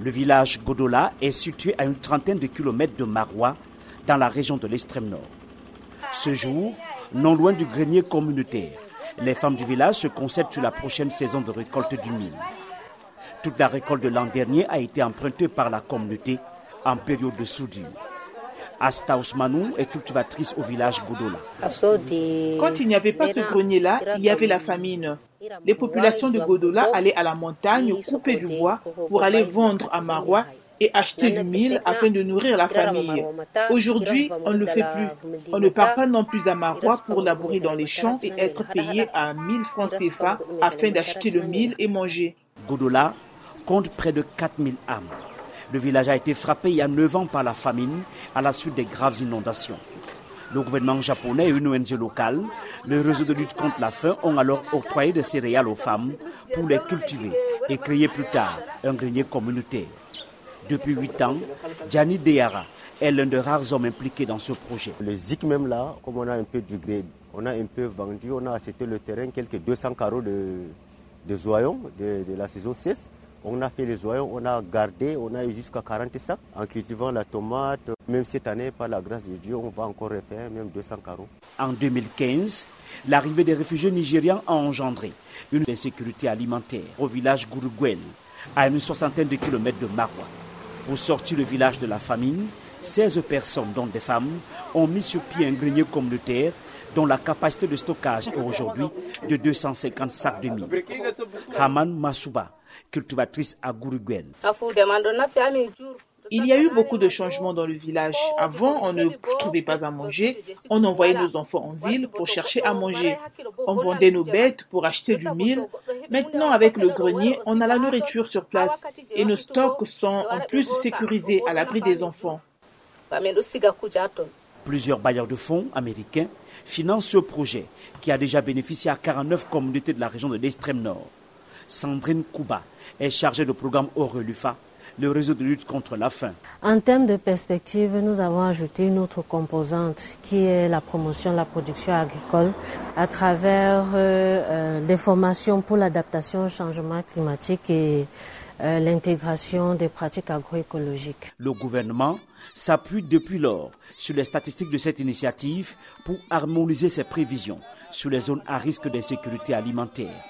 Le village Godola est situé à une trentaine de kilomètres de Marois, dans la région de l'extrême nord. Ce jour, non loin du grenier communautaire, les femmes du village se concentrent sur la prochaine saison de récolte du mil. Toute la récolte de l'an dernier a été empruntée par la communauté en période de soudure. Asta Ousmanou est cultivatrice au village Godola. Quand il n'y avait pas ce grenier-là, il y avait la famine. Les populations de Godola allaient à la montagne couper du bois pour aller vendre à Marois et acheter du mil afin de nourrir la famille. Aujourd'hui, on ne le fait plus. On ne part pas non plus à Marois pour labourer dans les champs et être payé à 1000 francs CFA afin d'acheter le mil et manger. Godola compte près de 4000 âmes. Le village a été frappé il y a 9 ans par la famine à la suite des graves inondations. Le gouvernement japonais et une ONG locale, le réseau de lutte contre la faim, ont alors octroyé des céréales aux femmes pour les cultiver et créer plus tard un grenier communautaire. Depuis 8 ans, Gianni Deyara est l'un des rares hommes impliqués dans ce projet. Le ZIC même là, comme on a un peu du gré, on a un peu vendu, on a acheté le terrain, quelques 200 carreaux de, de de, de la saison 6. On a fait les oignons, on a gardé, on a eu jusqu'à 40 sacs en cultivant la tomate. Même cette année, par la grâce de Dieu, on va encore refaire même 200 carreaux. En 2015, l'arrivée des réfugiés nigérians a engendré une insécurité alimentaire au village Gurugwel, à une soixantaine de kilomètres de Marwa. Pour sortir le village de la famine, 16 personnes, dont des femmes, ont mis sur pied un grenier communautaire dont la capacité de stockage est aujourd'hui de 250 sacs de mil. Haman Masuba, cultivatrice à. Il y a eu beaucoup de changements dans le village. Avant, on ne trouvait pas à manger. On envoyait nos enfants en ville pour chercher à manger. On vendait nos bêtes pour acheter du mil. Maintenant, avec le grenier, on a la nourriture sur place et nos stocks sont en plus sécurisés à l'abri des enfants. Plusieurs bailleurs de fonds américains financent ce projet qui a déjà bénéficié à 49 communautés de la région de l'extrême nord. Sandrine Kouba est chargée du programme Aurelufa, le réseau de lutte contre la faim. En termes de perspective, nous avons ajouté une autre composante qui est la promotion de la production agricole à travers euh, euh, des formations pour l'adaptation au changement climatique et euh, l'intégration des pratiques agroécologiques. Le gouvernement s'appuie depuis lors sur les statistiques de cette initiative pour harmoniser ses prévisions sur les zones à risque d'insécurité alimentaire.